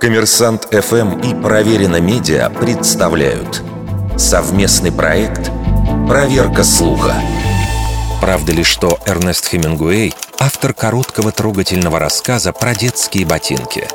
Коммерсант ФМ и Проверено Медиа представляют совместный проект «Проверка слуха». Правда ли, что Эрнест Хемингуэй – автор короткого трогательного рассказа про детские ботинки?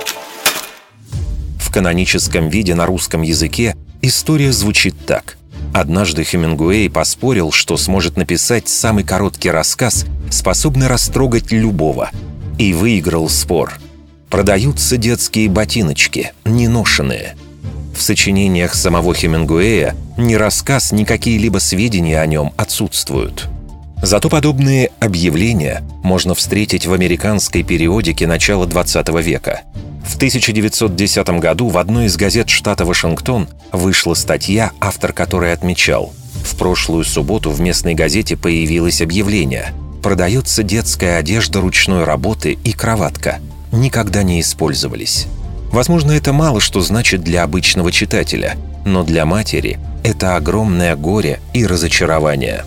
В каноническом виде на русском языке история звучит так. Однажды Хемингуэй поспорил, что сможет написать самый короткий рассказ, способный растрогать любого, и выиграл спор – продаются детские ботиночки, неношенные. В сочинениях самого Хемингуэя ни рассказ, ни какие-либо сведения о нем отсутствуют. Зато подобные объявления можно встретить в американской периодике начала 20 века. В 1910 году в одной из газет штата Вашингтон вышла статья, автор которой отмечал «В прошлую субботу в местной газете появилось объявление. Продается детская одежда ручной работы и кроватка никогда не использовались. Возможно, это мало что значит для обычного читателя, но для матери это огромное горе и разочарование.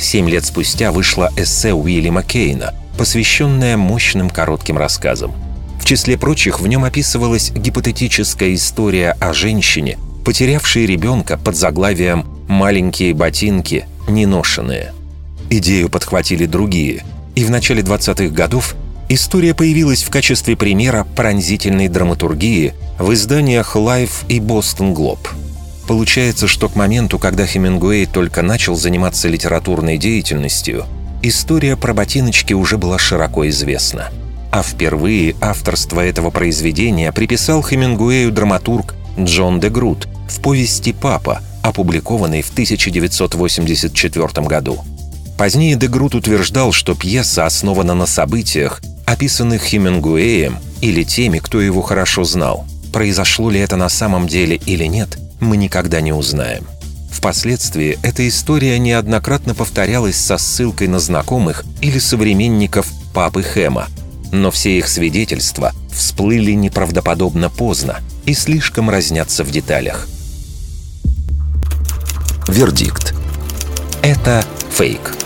Семь лет спустя вышло эссе Уильяма Кейна, посвященное мощным коротким рассказам. В числе прочих в нем описывалась гипотетическая история о женщине, потерявшей ребенка под заглавием «Маленькие ботинки, неношенные». Идею подхватили другие, и в начале 20-х годов История появилась в качестве примера пронзительной драматургии в изданиях Life и Boston Globe. Получается, что к моменту, когда Хемингуэй только начал заниматься литературной деятельностью, история про ботиночки уже была широко известна. А впервые авторство этого произведения приписал Хемингуэю драматург Джон де Грут в повести «Папа», опубликованной в 1984 году. Позднее Дегрут утверждал, что пьеса основана на событиях, описанных Хемингуэем или теми, кто его хорошо знал. Произошло ли это на самом деле или нет, мы никогда не узнаем. Впоследствии эта история неоднократно повторялась со ссылкой на знакомых или современников папы Хэма, но все их свидетельства всплыли неправдоподобно поздно и слишком разнятся в деталях. Вердикт. Это фейк.